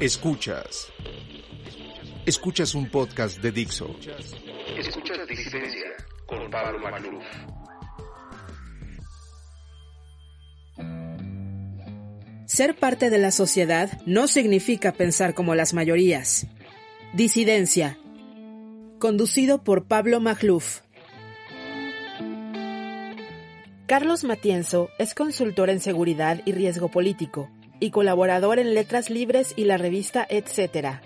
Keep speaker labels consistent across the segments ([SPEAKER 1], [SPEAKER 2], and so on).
[SPEAKER 1] Escuchas. Escuchas un podcast de Dixo.
[SPEAKER 2] Escuchas Disidencia con Pablo Magluf.
[SPEAKER 3] Ser parte de la sociedad no significa pensar como las mayorías. Disidencia. Conducido por Pablo Magluf. Carlos Matienzo es consultor en seguridad y riesgo político y colaborador en Letras Libres y la revista Etcétera.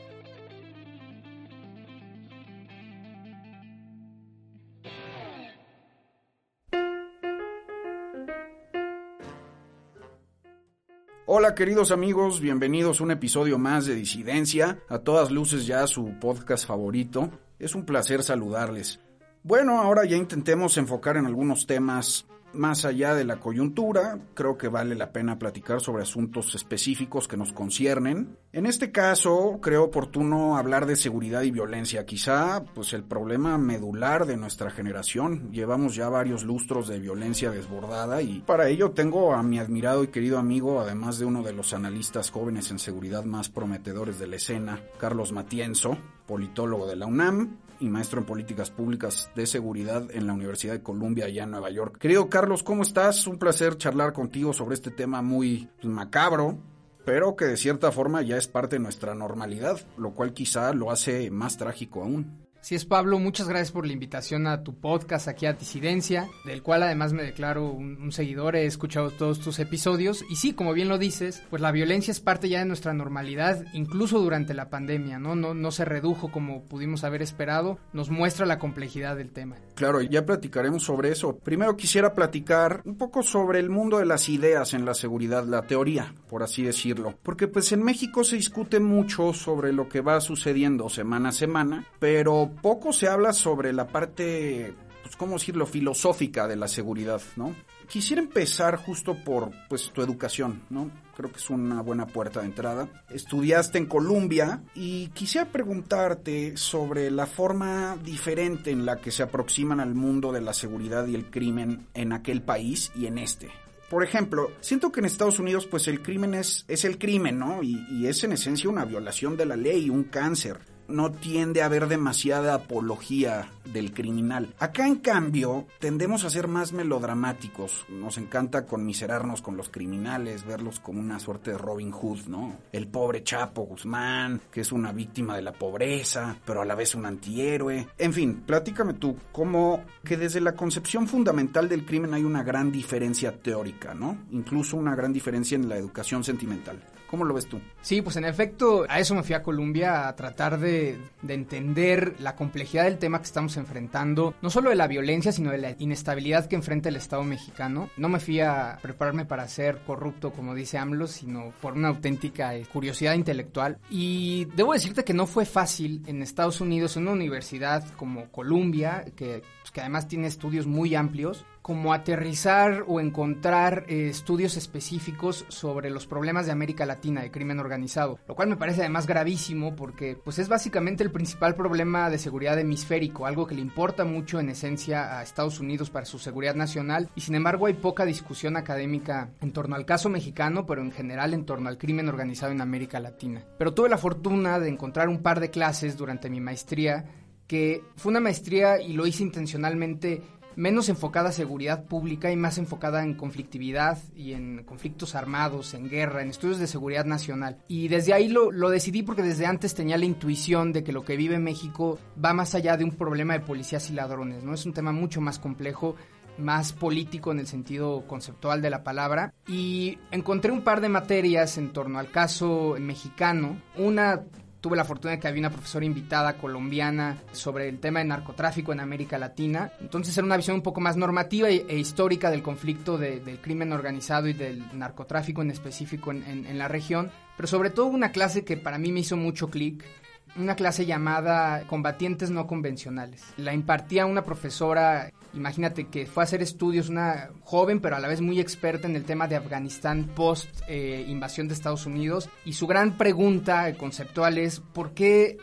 [SPEAKER 4] Hola queridos amigos, bienvenidos a un episodio más de Disidencia, a todas luces ya su podcast favorito. Es un placer saludarles. Bueno, ahora ya intentemos enfocar en algunos temas más allá de la coyuntura, creo que vale la pena platicar sobre asuntos específicos que nos conciernen. En este caso, creo oportuno hablar de seguridad y violencia, quizá pues el problema medular de nuestra generación. Llevamos ya varios lustros de violencia desbordada y para ello tengo a mi admirado y querido amigo, además de uno de los analistas jóvenes en seguridad más prometedores de la escena, Carlos Matienzo, politólogo de la UNAM, y maestro en políticas públicas de seguridad en la Universidad de Columbia allá en Nueva York. Querido Carlos, ¿cómo estás? Un placer charlar contigo sobre este tema muy macabro, pero que de cierta forma ya es parte de nuestra normalidad, lo cual quizá lo hace más trágico aún.
[SPEAKER 5] Sí es Pablo, muchas gracias por la invitación a tu podcast aquí a Disidencia, del cual además me declaro un, seguidor, he escuchado todos tus episodios y sí, como bien lo dices, pues la violencia es parte ya de nuestra normalidad, incluso durante la pandemia, ¿no? No, no se redujo como pudimos haber esperado, nos muestra la complejidad del tema.
[SPEAKER 4] Claro, ya platicaremos sobre eso. Primero quisiera platicar un poco sobre el mundo de las ideas en la seguridad, la teoría, por así decirlo, porque pues en México se discute mucho sobre lo que va sucediendo semana a semana, pero poco se habla sobre la parte, pues, ¿cómo decirlo?, filosófica de la seguridad, ¿no? Quisiera empezar justo por, pues, tu educación, ¿no? Creo que es una buena puerta de entrada. Estudiaste en Columbia y quisiera preguntarte sobre la forma diferente en la que se aproximan al mundo de la seguridad y el crimen en aquel país y en este. Por ejemplo, siento que en Estados Unidos pues el crimen es, es el crimen, ¿no? Y, y es en esencia una violación de la ley, un cáncer no tiende a haber demasiada apología del criminal. Acá en cambio tendemos a ser más melodramáticos. Nos encanta conmiserarnos con los criminales, verlos como una suerte de Robin Hood, ¿no? El pobre Chapo Guzmán, que es una víctima de la pobreza, pero a la vez un antihéroe. En fin, platícame tú, cómo que desde la concepción fundamental del crimen hay una gran diferencia teórica, ¿no? Incluso una gran diferencia en la educación sentimental. ¿Cómo lo ves tú?
[SPEAKER 5] Sí, pues en efecto, a eso me fui a Colombia, a tratar de, de, entender la complejidad del tema que estamos enfrentando, no solo de la violencia, sino de la inestabilidad que enfrenta el Estado mexicano. No me fui a prepararme para ser corrupto, como dice AMLO, sino por una auténtica curiosidad intelectual. Y debo decirte que no fue fácil en Estados Unidos, en una universidad como Columbia, que, pues, que además tiene estudios muy amplios, como aterrizar o encontrar eh, estudios específicos sobre los problemas de América Latina de crimen organizado, lo cual me parece además gravísimo porque pues es básicamente el principal problema de seguridad hemisférico, algo que le importa mucho en esencia a Estados Unidos para su seguridad nacional y sin embargo hay poca discusión académica en torno al caso mexicano, pero en general en torno al crimen organizado en América Latina. Pero tuve la fortuna de encontrar un par de clases durante mi maestría que fue una maestría y lo hice intencionalmente menos enfocada a seguridad pública y más enfocada en conflictividad y en conflictos armados, en guerra, en estudios de seguridad nacional. Y desde ahí lo, lo, decidí porque desde antes tenía la intuición de que lo que vive México va más allá de un problema de policías y ladrones, ¿no? Es un tema mucho más complejo más político en el sentido conceptual de la palabra y encontré un par de materias en torno al caso mexicano, una tuve la fortuna de que había una profesora invitada colombiana sobre el tema de narcotráfico en América Latina. Entonces era una visión un poco más normativa e, e histórica del conflicto del crimen organizado y del narcotráfico en específico en la región. Pero sobre todo una clase que para mí me hizo mucho clic una clase llamada Combatientes no convencionales. La impartía una profesora, imagínate que fue a hacer estudios, una joven pero a la vez muy experta en el tema de Afganistán post eh, invasión de Estados Unidos y su gran pregunta conceptual es ¿por qué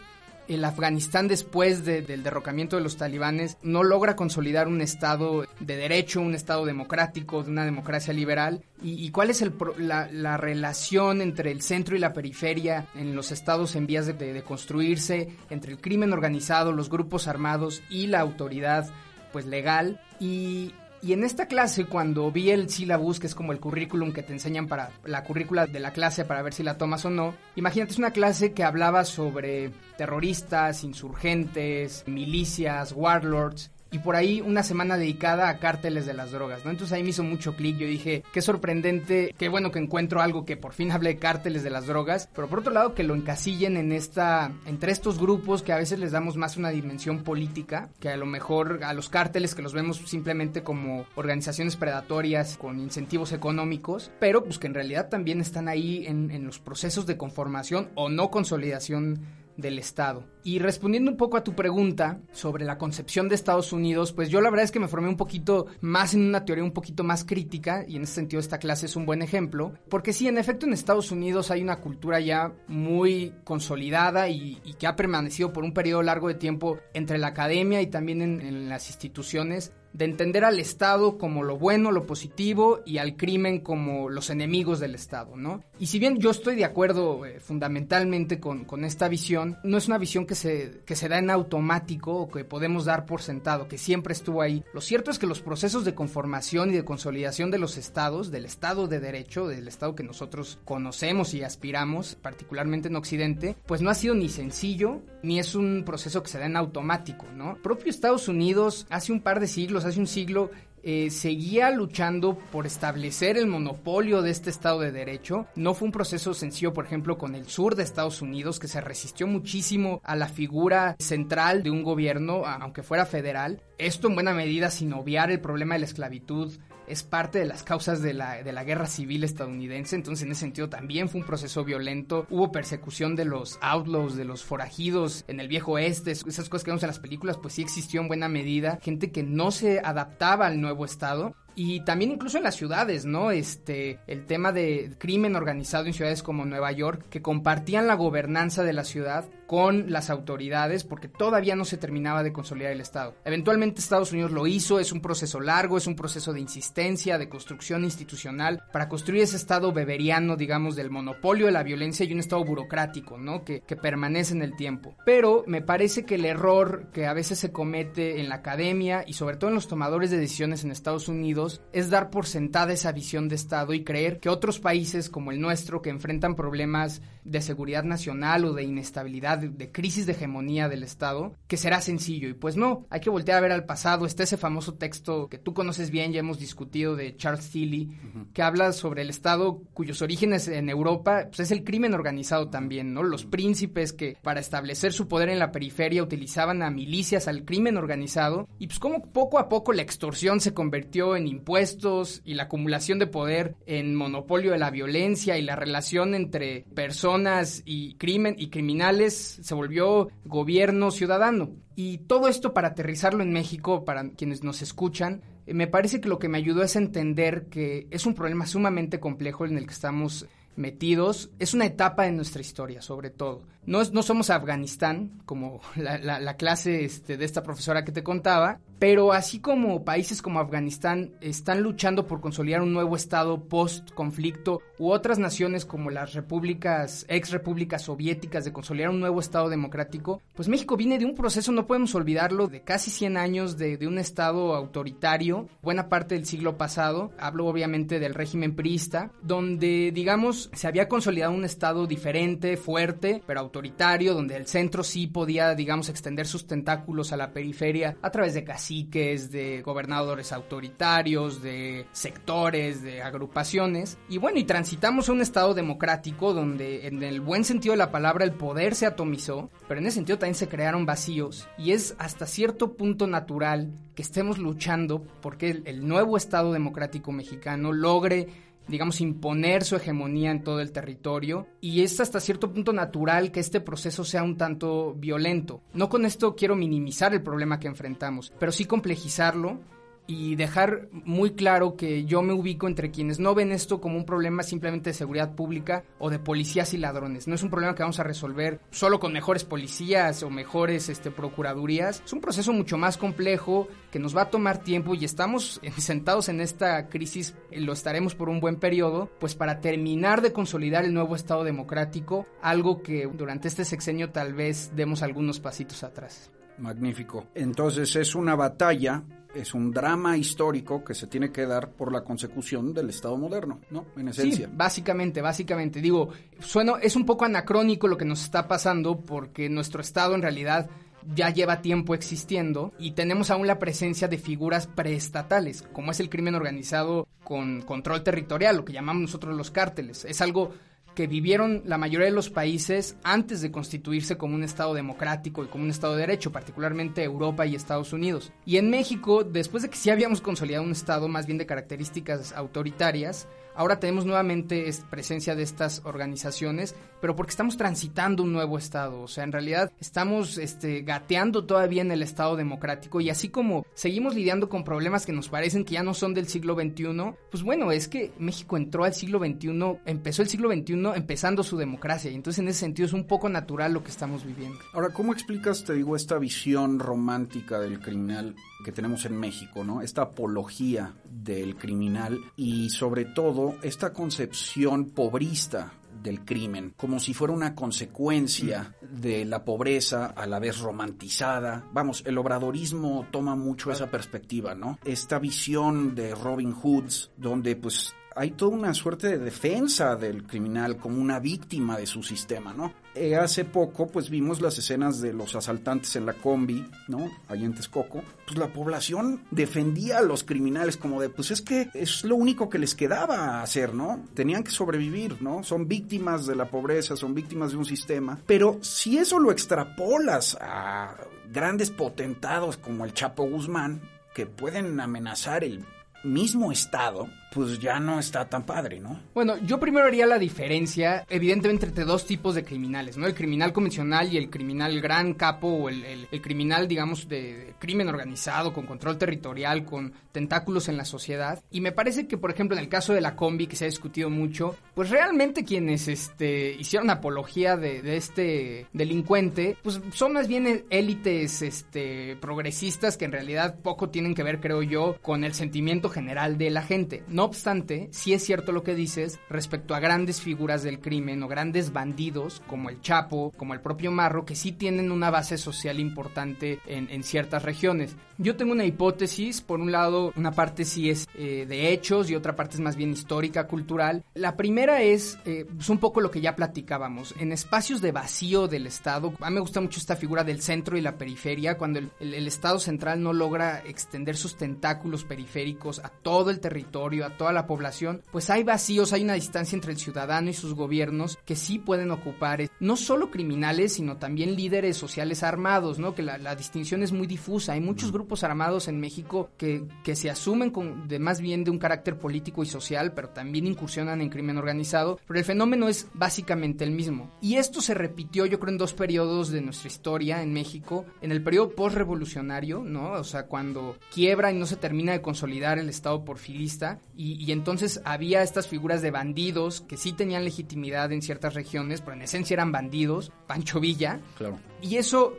[SPEAKER 5] el Afganistán después del derrocamiento de los talibanes no logra consolidar un Estado de derecho, un Estado democrático, de una democracia liberal. ¿Y, cuál es la, relación entre el centro y la periferia en los estados en vías de, construirse, entre el crimen organizado, los grupos armados y la autoridad pues legal? Y y en esta clase, cuando vi el syllabus, que es como el currículum que te enseñan para la currícula de la clase para ver si la tomas o no, imagínate, es una clase que hablaba sobre terroristas, insurgentes, milicias, warlords, y por ahí una semana dedicada a cárteles de las drogas, ¿no? Entonces ahí me hizo mucho clic, yo dije, qué sorprendente, qué bueno que encuentro algo que por fin hable de cárteles de las drogas, pero por otro lado que lo encasillen en esta, entre estos grupos que a veces les damos más una dimensión política, que a lo mejor a los cárteles que los vemos simplemente como organizaciones predatorias con incentivos económicos, pero pues que en realidad también están ahí en, en los procesos de conformación o no consolidación del Estado. Y respondiendo un poco a tu pregunta sobre la concepción de Estados Unidos, pues yo la verdad es que me formé un poquito más en una teoría un poquito más crítica y en ese sentido esta clase es un buen ejemplo, porque sí, en efecto en Estados Unidos hay una cultura ya muy consolidada y, que ha permanecido por un periodo largo de tiempo entre la academia y también en las instituciones de entender al Estado como lo bueno, lo positivo y al crimen como los enemigos del Estado, ¿no? Y si bien yo estoy de acuerdo eh, fundamentalmente con, con, esta visión, no es una visión que se, que se da en automático o que podemos dar por sentado, que siempre estuvo ahí. Lo cierto es que los procesos de conformación y de consolidación de los estados, del Estado de Derecho, del Estado que nosotros conocemos y aspiramos, particularmente en Occidente, pues no ha sido ni sencillo, ni es un proceso que se da en automático, ¿no? propio Estados Unidos hace un par de siglos hace un siglo, eh, seguía luchando por establecer el monopolio de este Estado de Derecho. No fue un proceso sencillo, por ejemplo, con el sur de Estados Unidos, que se resistió muchísimo a la figura central de un gobierno, aunque fuera federal. Esto en buena medida sin obviar el problema de la esclavitud es parte de las causas de la, de la guerra civil estadounidense, entonces en ese sentido también fue un proceso violento, hubo persecución de los outlaws, de los forajidos en el viejo oeste, esas cosas que vemos en las películas, pues sí existió en buena medida, gente que no se adaptaba al nuevo estado y también incluso en las ciudades, ¿no? Este, el tema de crimen organizado en ciudades como Nueva York, que compartían la gobernanza de la ciudad con las autoridades porque todavía no se terminaba de consolidar el Estado. Eventualmente Estados Unidos lo hizo, es un proceso largo, es un proceso de insistencia, de construcción institucional para construir ese Estado beberiano, digamos, del monopolio de la violencia y un Estado burocrático, ¿no? Que, que permanece en el tiempo. Pero me parece que el error que a veces se comete en la academia y sobre todo en los tomadores de decisiones en Estados Unidos es dar por sentada esa visión de Estado y creer que otros países como el nuestro, que enfrentan problemas de seguridad nacional o de inestabilidad, de, crisis de hegemonía del Estado, que será sencillo. Y pues no, hay que voltear a ver al pasado. Está ese famoso texto que tú conoces bien, ya hemos discutido, de Charles Tilly, que habla sobre el Estado cuyos orígenes en Europa pues es el crimen organizado también, ¿no? Los príncipes que para establecer su poder en la periferia utilizaban a milicias, al crimen organizado, y pues como poco a poco la extorsión se convirtió en impuestos y la acumulación de poder en monopolio de la violencia y la relación entre personas y crimen y criminales se volvió gobierno ciudadano. Y todo esto para aterrizarlo en México, para quienes nos escuchan, eh, me parece que lo que me ayudó es entender que es un problema sumamente complejo en el que estamos metidos. Es una etapa en nuestra historia, sobre todo. No, no somos Afganistán, como la, la, clase este, de esta profesora que te contaba, pero así como países como Afganistán están luchando por consolidar un nuevo Estado post-conflicto, u otras naciones como las repúblicas, ex repúblicas soviéticas, de consolidar un nuevo Estado democrático, pues México viene de un proceso, no podemos olvidarlo, de casi 100 años de, de un Estado autoritario, buena parte del siglo pasado, hablo obviamente del régimen priista, donde, digamos, se había consolidado un Estado diferente, fuerte, pero autoritario, donde el centro sí podía, digamos, extender sus tentáculos a la periferia a través de casinos caciques, de gobernadores autoritarios, de sectores, de agrupaciones. Y bueno, y transitamos a un Estado democrático donde en el buen sentido de la palabra el poder se atomizó, pero en ese sentido también se crearon vacíos y es hasta cierto punto natural que estemos luchando porque el, el nuevo Estado democrático mexicano logre digamos, imponer su hegemonía en todo el territorio y es hasta cierto punto natural que este proceso sea un tanto violento. No con esto quiero minimizar el problema que enfrentamos, pero sí complejizarlo y dejar muy claro que yo me ubico entre quienes no ven esto como un problema simplemente de seguridad pública o de policías y ladrones. No es un problema que vamos a resolver solo con mejores policías o mejores este, procuradurías. Es un proceso mucho más complejo que nos va a tomar tiempo y estamos sentados en esta crisis, eh, lo estaremos por un buen periodo, pues para terminar de consolidar el nuevo Estado democrático, algo que durante este sexenio tal vez demos algunos pasitos atrás.
[SPEAKER 4] Magnífico. Entonces es una batalla es un drama histórico que se tiene que dar por la consecución del Estado moderno, ¿no? En esencia.
[SPEAKER 5] Sí, básicamente, básicamente. Digo, suena, es un poco anacrónico lo que nos está pasando porque nuestro Estado en realidad ya lleva tiempo existiendo y tenemos aún la presencia de figuras preestatales, como es el crimen organizado con control territorial, lo que llamamos nosotros los cárteles. Es algo que vivieron la mayoría de los países antes de constituirse como un Estado democrático y como un Estado de Derecho, particularmente Europa y Estados Unidos. Y en México, después de que sí habíamos consolidado un Estado más bien de características autoritarias, Ahora tenemos nuevamente presencia de estas organizaciones, pero porque estamos transitando un nuevo estado, o sea, en realidad estamos este, gateando todavía en el estado democrático y así como seguimos lidiando con problemas que nos parecen que ya no son del siglo XXI, pues bueno, es que México entró al siglo XXI, empezó el siglo XXI empezando su democracia y entonces en ese sentido es un poco natural lo que estamos viviendo.
[SPEAKER 4] Ahora, ¿cómo explicas, te digo, esta visión romántica del criminal que tenemos en México, ¿no? Esta apología del criminal y sobre todo esta concepción pobrista del crimen, como si fuera una consecuencia de la pobreza a la vez romantizada. Vamos, el obradorismo toma mucho esa perspectiva, ¿no? Esta visión de Robin Hoods, donde pues hay toda una suerte de defensa del criminal como una víctima de su sistema, ¿no? Eh, hace poco, pues vimos las escenas de los asaltantes en la combi, ¿no? Allá en Texcoco. Pues la población defendía a los criminales como de, pues es que es lo único que les quedaba hacer, ¿no? Tenían que sobrevivir, ¿no? Son víctimas de la pobreza, son víctimas de un sistema. Pero si eso lo extrapolas a grandes potentados como el Chapo Guzmán, que pueden amenazar el mismo Estado, pues ya no está tan padre, ¿no?
[SPEAKER 5] Bueno, yo primero haría la diferencia, evidentemente, entre dos tipos de criminales, ¿no? El criminal convencional y el criminal gran capo o el, criminal, digamos, de, crimen organizado, con control territorial, con tentáculos en la sociedad. Y me parece que, por ejemplo, en el caso de la combi, que se ha discutido mucho, pues realmente quienes este, hicieron apología de, de este delincuente, pues son más bien élites este, progresistas que en realidad poco tienen que ver, creo yo, con el sentimiento general de la gente. No obstante, sí es cierto lo que dices respecto a grandes figuras del crimen o grandes bandidos como el Chapo, como el propio Marro, que sí tienen una base social importante en, ciertas regiones. Yo tengo una hipótesis, por un lado, una parte sí es eh, de hechos y otra parte es más bien histórica, cultural. La primera es, eh, pues, un poco lo que ya platicábamos, en espacios de vacío del Estado, a mí me gusta mucho esta figura del centro y la periferia, cuando el Estado central no logra extender sus tentáculos periféricos a todo el territorio, a toda la población, pues hay vacíos, hay una distancia entre el ciudadano y sus gobiernos que sí pueden ocupar eh, no solo criminales, sino también líderes sociales armados, ¿no? Que la, distinción es muy difusa. Hay muchos grupos armados en México que, que se asumen con, de más bien de un carácter político y social, pero también incursionan en crimen organizado. Pero el fenómeno es básicamente el mismo. Y esto se repitió, yo creo, en dos periodos de nuestra historia en México. En el periodo postrevolucionario, ¿no? O sea, cuando quiebra y no se termina de consolidar el Estado porfirista y, entonces había estas figuras de bandidos que sí tenían legitimidad en ciertas regiones, pero en esencia eran bandidos, Pancho Villa.
[SPEAKER 4] Claro.
[SPEAKER 5] Y eso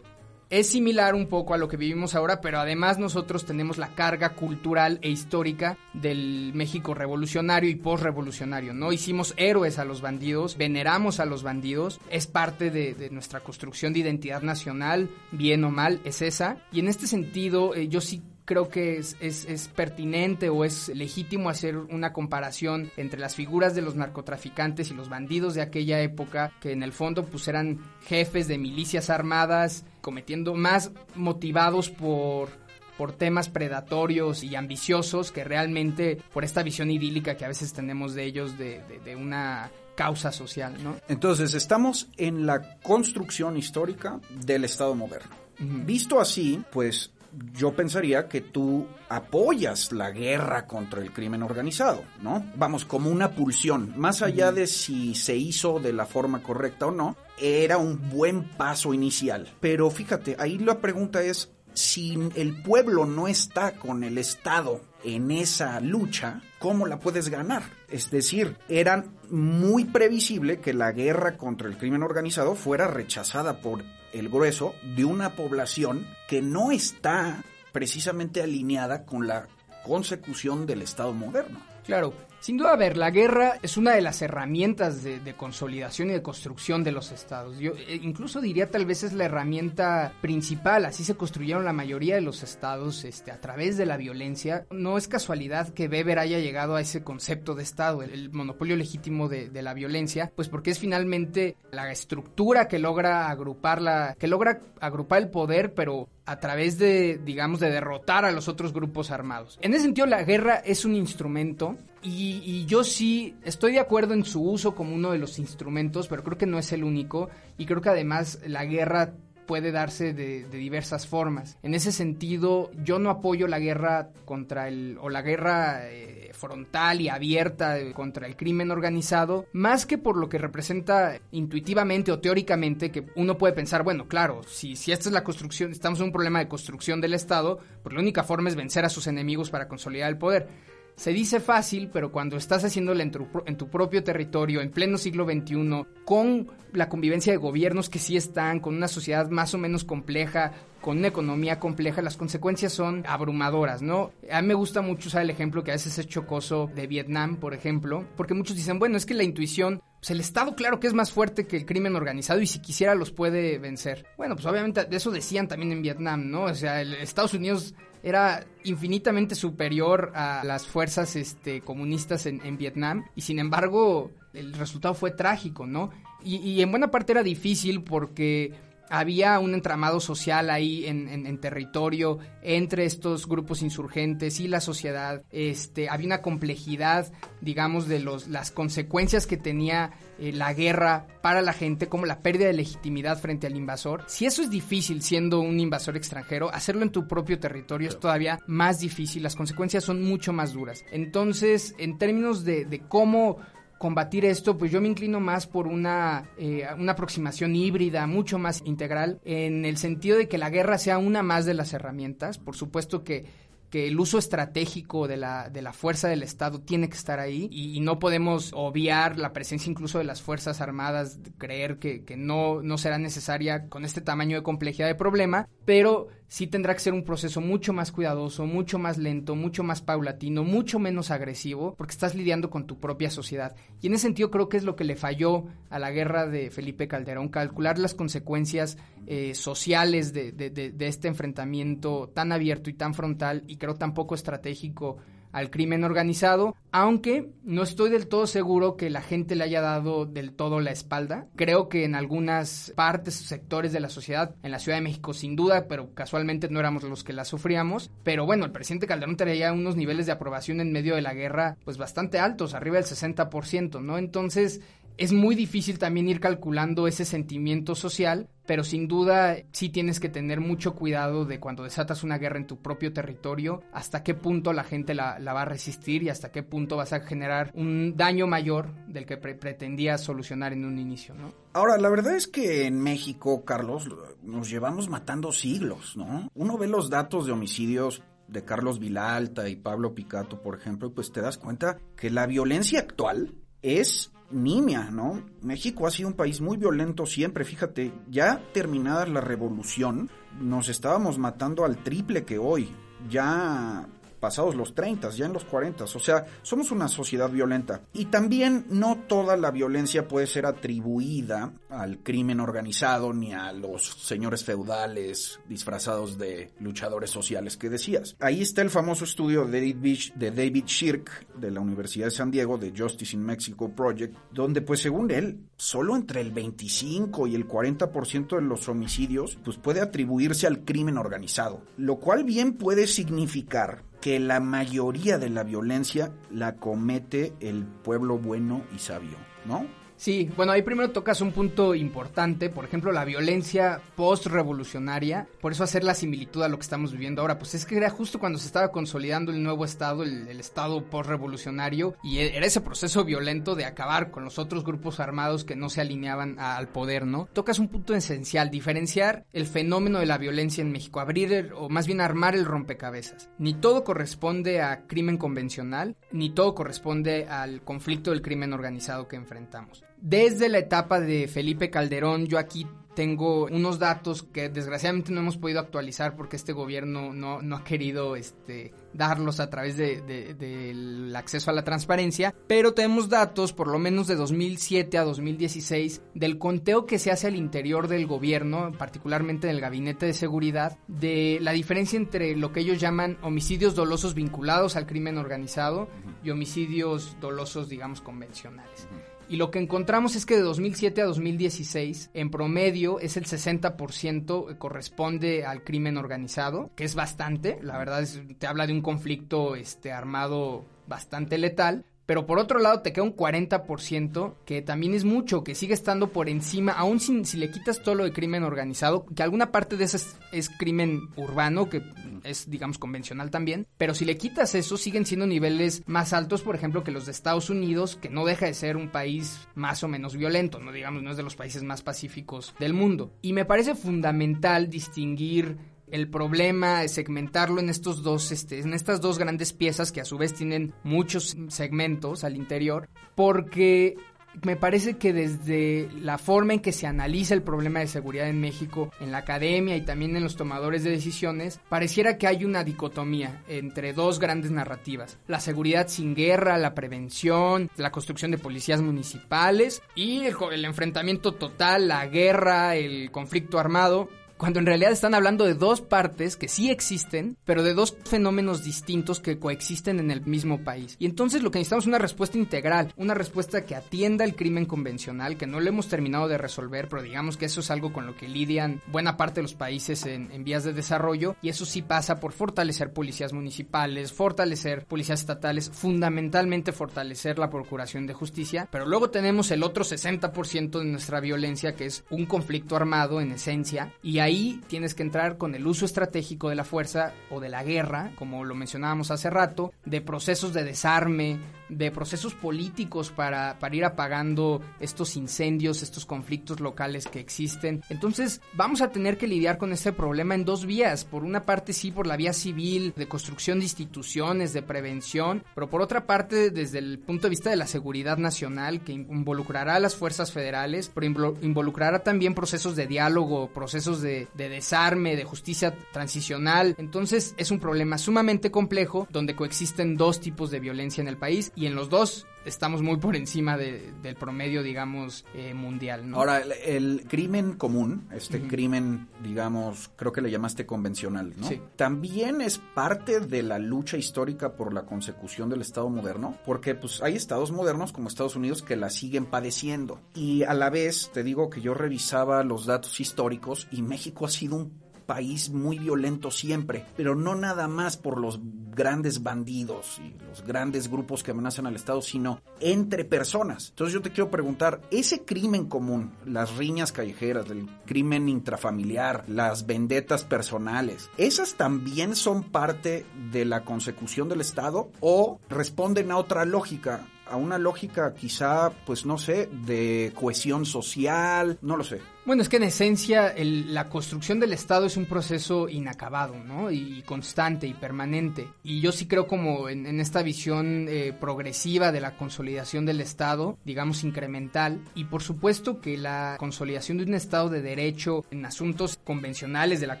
[SPEAKER 5] es similar un poco a lo que vivimos ahora, pero además nosotros tenemos la carga cultural e histórica del México revolucionario y postrevolucionario, ¿no? Hicimos héroes a los bandidos, veneramos a los bandidos, es parte de, nuestra construcción de identidad nacional, bien o mal, es esa. Y en este sentido, eh, yo sí creo que es, es, pertinente o es legítimo hacer una comparación entre las figuras de los narcotraficantes y los bandidos de aquella época, que en el fondo pues eran jefes de milicias armadas, cometiendo más motivados por por temas predatorios y ambiciosos que realmente por esta visión idílica que a veces tenemos de ellos de, de una causa social, ¿no?
[SPEAKER 4] Entonces, estamos en la construcción histórica del Estado moderno. Visto así, pues yo pensaría que tú apoyas la guerra contra el crimen organizado, ¿no? Vamos, como una pulsión, más allá de si se hizo de la forma correcta o no, era un buen paso inicial. Pero fíjate, ahí la pregunta es, si el pueblo no está con el Estado en esa lucha, ¿cómo la puedes ganar? Es decir, era muy previsible que la guerra contra el crimen organizado fuera rechazada por el grueso de una población que no está precisamente alineada con la consecución del Estado moderno.
[SPEAKER 5] Claro, sin duda, a ver, la guerra es una de las herramientas de, consolidación y de construcción de los estados. Yo eh, incluso diría tal vez es la herramienta principal. Así se construyeron la mayoría de los estados este, a través de la violencia. No es casualidad que Weber haya llegado a ese concepto de estado, el, monopolio legítimo de, de, la violencia, pues porque es finalmente la estructura que logra agruparla, que logra agrupar el poder, pero a través de, digamos, de derrotar a los otros grupos armados. En ese sentido, la guerra es un instrumento y, yo sí estoy de acuerdo en su uso como uno de los instrumentos, pero creo que no es el único. Y creo que además la guerra puede darse de, diversas formas. En ese sentido, yo no apoyo la guerra contra el, o la guerra eh, frontal y abierta contra el crimen organizado, más que por lo que representa intuitivamente o teóricamente, que uno puede pensar, bueno, claro, si, si esta es la construcción, estamos en un problema de construcción del Estado, pues la única forma es vencer a sus enemigos para consolidar el poder. Se dice fácil, pero cuando estás haciéndolo en tu, en tu, propio territorio, en pleno siglo XXI, con la convivencia de gobiernos que sí están, con una sociedad más o menos compleja, con una economía compleja, las consecuencias son abrumadoras, ¿no? A mí me gusta mucho usar el ejemplo que a veces es chocoso de Vietnam, por ejemplo, porque muchos dicen, bueno, es que la intuición pues el Estado claro que es más fuerte que el crimen organizado y si quisiera los puede vencer. Bueno, pues obviamente eso decían también en Vietnam, ¿no? O sea, Estados Unidos era infinitamente superior a las fuerzas este, comunistas en, Vietnam y sin embargo el resultado fue trágico, ¿no? y en buena parte era difícil porque había un entramado social ahí en, territorio entre estos grupos insurgentes y la sociedad. Este, había una complejidad, digamos, de los, las consecuencias que tenía eh, la guerra para la gente, como la pérdida de legitimidad frente al invasor. Si eso es difícil siendo un invasor extranjero, hacerlo en tu propio territorio es todavía más difícil. Las consecuencias son mucho más duras. Entonces, en términos de, de cómo combatir esto, pues yo me inclino más por una, eh, una aproximación híbrida, mucho más integral, en el sentido de que la guerra sea una más de las herramientas. Por supuesto que que el uso estratégico de la, de la fuerza del Estado tiene que estar ahí y, no podemos obviar la presencia incluso de las Fuerzas Armadas, creer que, que, no, no será necesaria con este tamaño de complejidad de problema, pero sí tendrá que ser un proceso mucho más cuidadoso, mucho más lento, mucho más paulatino, mucho menos agresivo, porque estás lidiando con tu propia sociedad. Y en ese sentido creo que es lo que le falló a la guerra de Felipe Calderón, calcular las consecuencias eh, sociales de, de, de este enfrentamiento tan abierto y tan frontal y creo tan poco estratégico al crimen organizado, aunque no estoy del todo seguro que la gente le haya dado del todo la espalda. Creo que en algunas partes, sectores de la sociedad, en la Ciudad de México sin duda, pero casualmente no éramos los que la sufríamos. Pero bueno, el presidente Calderón tenía unos niveles de aprobación en medio de la guerra pues bastante altos, arriba del 60%, ¿no? Entonces es muy difícil también ir calculando ese sentimiento social, pero sin duda sí tienes que tener mucho cuidado de cuando desatas una guerra en tu propio territorio, hasta qué punto la gente la, va a resistir y hasta qué punto vas a generar un daño mayor del que pretendías solucionar en un inicio, ¿no?
[SPEAKER 4] Ahora, la verdad es que en México, Carlos, nos llevamos matando siglos, ¿no? Uno ve los datos de homicidios de Carlos Vilalta y Pablo Picato, por ejemplo, pues te das cuenta que la violencia actual es nimia, ¿no? México ha sido un país muy violento siempre, fíjate, ya terminada la revolución, nos estábamos matando al triple que hoy. Ya pasados los 30, ya en los 40. O sea, somos una sociedad violenta. Y también no toda la violencia puede ser atribuida al crimen organizado ni a los señores feudales disfrazados de luchadores sociales que decías. Ahí está el famoso estudio de David, de David Shirk de la Universidad de San Diego, de Justice in Mexico Project, donde pues según él, solo entre el 25 y el 40% de los homicidios pues puede atribuirse al crimen organizado, lo cual bien puede significar que la mayoría de la violencia la comete el pueblo bueno y sabio, ¿no?
[SPEAKER 5] Sí, bueno, ahí primero tocas un punto importante, por ejemplo, la violencia post-revolucionaria, por eso hacer la similitud a lo que estamos viviendo ahora, pues es que era justo cuando se estaba consolidando el nuevo Estado, el, Estado post-revolucionario, y e, era ese proceso violento de acabar con los otros grupos armados que no se alineaban al poder, ¿no? Tocas un punto esencial, diferenciar el fenómeno de la violencia en México, abrir o más bien armar el rompecabezas. Ni todo corresponde a crimen convencional, ni todo corresponde al conflicto del crimen organizado que enfrentamos. Desde la etapa de Felipe Calderón, yo aquí tengo unos datos que desgraciadamente no hemos podido actualizar porque este gobierno no, ha querido este, darlos a través del acceso a la transparencia, pero tenemos datos por lo menos de 2007 a 2016 del conteo que se hace al interior del gobierno, particularmente en el gabinete de seguridad, de la diferencia entre lo que ellos llaman homicidios dolosos vinculados al crimen organizado y homicidios dolosos, digamos, convencionales. Y lo que encontramos es que de 2007 a 2016, en promedio, es el 60% corresponde al crimen organizado, que es bastante. La verdad es, te habla de un conflicto este, armado bastante letal. Pero por otro lado te queda un 40% que también es mucho, que sigue estando por encima, aún si, si le quitas todo lo de crimen organizado, que alguna parte de eso es, crimen urbano, que es digamos convencional también, pero si le quitas eso siguen siendo niveles más altos, por ejemplo, que los de Estados Unidos, que no deja de ser un país más o menos violento, no digamos, no es de los países más pacíficos del mundo. Y me parece fundamental distinguir el problema segmentarlo en estos dos, este, en estas dos grandes piezas que a su vez tienen muchos segmentos al interior, porque me parece que desde la forma en que se analiza el problema de seguridad en México, en la academia y también en los tomadores de decisiones, pareciera que hay una dicotomía entre dos grandes narrativas. La seguridad sin guerra, la prevención, la construcción de policías municipales y el enfrentamiento total, la guerra, el conflicto armado cuando en realidad están hablando de dos partes que sí existen, pero de dos fenómenos distintos que coexisten en el mismo país. Y entonces lo que necesitamos es una respuesta integral, una respuesta que atienda el crimen convencional, que no lo hemos terminado de resolver, pero digamos que eso es algo con lo que lidian buena parte de los países en, en vías de desarrollo, y eso sí pasa por fortalecer policías municipales, fortalecer policías estatales, fundamentalmente fortalecer la procuración de justicia, pero luego tenemos el otro 60% de nuestra violencia, que es un conflicto armado en esencia, y ahí tienes que entrar con el uso estratégico de la fuerza o de la guerra, como lo mencionábamos hace rato, de procesos de desarme, de procesos políticos para, para ir apagando estos incendios, estos conflictos locales que existen. Entonces vamos a tener que lidiar con este problema en dos vías. Por una parte sí, por la vía civil, de construcción de instituciones, de prevención, pero por otra parte desde el punto de vista de la seguridad nacional, que involucrará a las fuerzas federales, pero involucrará también procesos de diálogo, procesos de, de desarme, de justicia transicional. Entonces es un problema sumamente complejo donde coexisten dos tipos de violencia en el país y en los dos estamos muy por encima del promedio, digamos, eh, mundial. ¿no?
[SPEAKER 4] Ahora, el, crimen común, este crimen, digamos, creo que le llamaste convencional, ¿no? Sí. También es parte de la lucha histórica por la consecución del Estado moderno, porque pues hay estados modernos como Estados Unidos que la siguen padeciendo. Y a la vez, te digo que yo revisaba los datos históricos y México ha sido un país muy violento siempre, pero no nada más por los grandes bandidos y los grandes grupos que amenazan al Estado, sino entre personas. Entonces yo te quiero preguntar, ese crimen común, las riñas callejeras, el crimen intrafamiliar, las vendetas personales, ¿esas también son parte de la consecución del Estado o responden a otra lógica a una lógica quizá, pues no sé, de cohesión social, no lo sé.
[SPEAKER 5] Bueno, es que en esencia el, la construcción del Estado es un proceso inacabado, ¿no? Y constante y permanente. Y yo sí creo como en, esta visión eh, progresiva de la consolidación del Estado, digamos incremental. Y por supuesto que la consolidación de un Estado de derecho en asuntos convencionales de la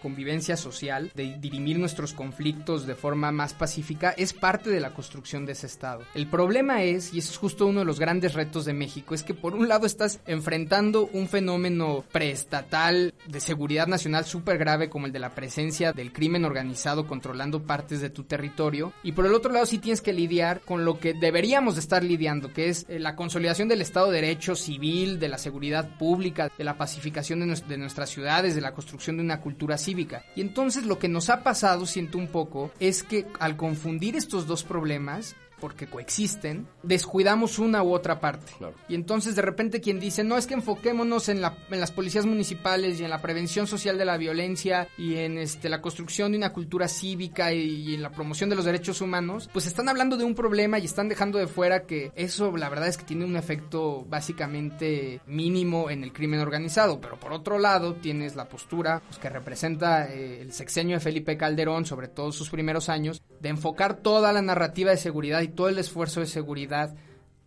[SPEAKER 5] convivencia social, de dirimir nuestros conflictos de forma más pacífica, es parte de la construcción de ese Estado. El problema es, y ese es justo uno de los grandes retos de México, es que por un lado estás enfrentando un fenómeno preestatal de seguridad nacional súper grave como el de la presencia del crimen organizado controlando partes de tu territorio. Y por el otro lado sí tienes que lidiar con lo que deberíamos de estar lidiando, que es eh, la consolidación del Estado de Derecho civil, de la seguridad pública, de la pacificación de, de nuestras ciudades, de la construcción de una cultura cívica. Y entonces lo que nos ha pasado, siento un poco, es que al confundir estos dos problemas, porque coexisten, descuidamos una u otra parte.
[SPEAKER 4] Claro.
[SPEAKER 5] Y entonces de repente quien dice, no, es que enfoquémonos en, la, en las policías municipales y en la prevención social de la violencia y en este, la construcción de una cultura cívica y, y en la promoción de los derechos humanos, pues están hablando de un problema y están dejando de fuera que eso la verdad es que tiene un efecto básicamente mínimo en el crimen organizado. Pero por otro lado tienes la postura pues, que representa eh, el sexenio de Felipe Calderón, sobre todo sus primeros años, de enfocar toda la narrativa de seguridad y todo el esfuerzo de seguridad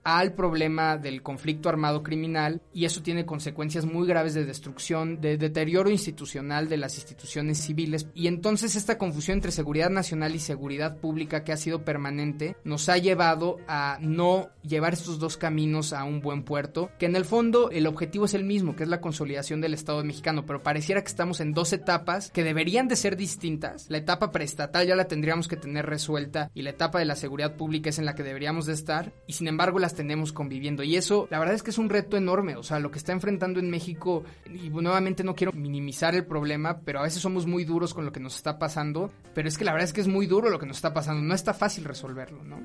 [SPEAKER 5] al problema del conflicto armado criminal y eso tiene consecuencias muy graves de destrucción, de deterioro institucional de las instituciones civiles y entonces esta confusión entre seguridad nacional y seguridad pública que ha sido permanente nos ha llevado a no llevar estos dos caminos a un buen puerto, que en el fondo el objetivo es el mismo, que es la consolidación del Estado mexicano, pero pareciera que estamos en dos etapas que deberían de ser distintas. La etapa preestatal ya la tendríamos que tener resuelta y la etapa de la seguridad pública es en la que deberíamos de estar y sin embargo las tenemos conviviendo. Y eso, la verdad es que es un reto enorme. O sea, lo que está enfrentando en México, y nuevamente no quiero minimizar el problema, pero a veces somos muy duros con lo que nos está pasando. Pero es que la verdad es que es muy duro lo que nos está pasando. No está fácil resolverlo, ¿no?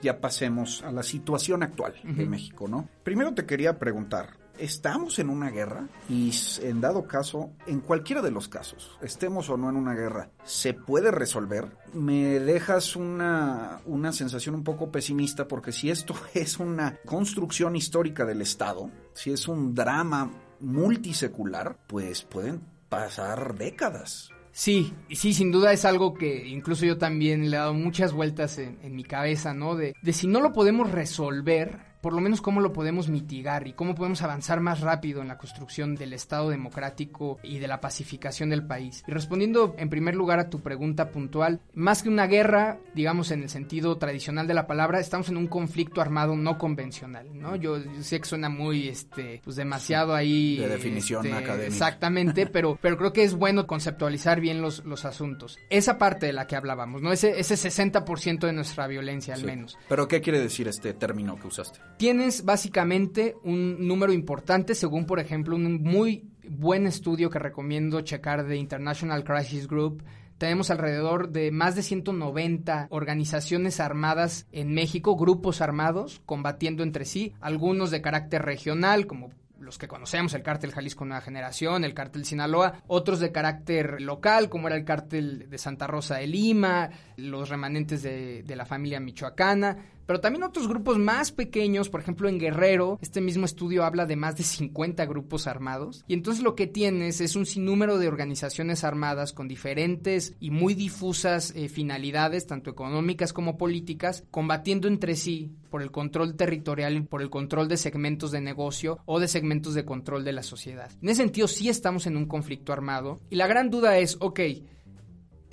[SPEAKER 4] Ya pasemos a la situación actual uh -huh. de México, ¿no? Primero te quería preguntar, estamos en una guerra y en dado caso, en cualquiera de los casos, estemos o no en una guerra, ¿se puede resolver? Me dejas una, una sensación un poco pesimista porque si esto es una construcción histórica del Estado, si es un drama multisecular, pues pueden pasar décadas.
[SPEAKER 5] Sí, sí, sin duda es algo que incluso yo también le he dado muchas vueltas en, mi cabeza, ¿no? De, de si no lo podemos resolver, por lo menos cómo lo podemos mitigar y cómo podemos avanzar más rápido en la construcción del Estado democrático y de la pacificación del país. Y respondiendo en primer lugar a tu pregunta puntual, más que una guerra, digamos en el sentido tradicional de la palabra, estamos en un conflicto armado no convencional, ¿no? Yo, yo sé que suena muy, este, pues demasiado ahí...
[SPEAKER 4] De definición
[SPEAKER 5] este,
[SPEAKER 4] académica.
[SPEAKER 5] Exactamente, pero, pero creo que es bueno conceptualizar bien los, los asuntos. Esa parte de la que hablábamos, ¿no? Ese, ese 60% de nuestra violencia al
[SPEAKER 4] Sí.
[SPEAKER 5] menos.
[SPEAKER 4] Pero ¿qué quiere decir este término que usaste?
[SPEAKER 5] Tienes básicamente un número importante, según por ejemplo un muy buen estudio que recomiendo checar de International Crisis Group. Tenemos alrededor de más de 190 organizaciones armadas en México, grupos armados, combatiendo entre sí, algunos de carácter regional, como los que conocemos, el cártel Jalisco Nueva Generación, el cártel Sinaloa, otros de carácter local, como era el cártel de Santa Rosa de Lima, los remanentes de, de la familia michoacana, pero también otros grupos más pequeños, por ejemplo en Guerrero, este mismo estudio habla de más de 50 grupos armados, y entonces lo que tienes es un sinnúmero de organizaciones armadas con diferentes y muy difusas eh, finalidades, tanto económicas como políticas, combatiendo entre sí por el control territorial por el control de segmentos de negocio o de segmentos de control de la sociedad. En ese sentido sí estamos en un conflicto armado, y la gran duda es, ok,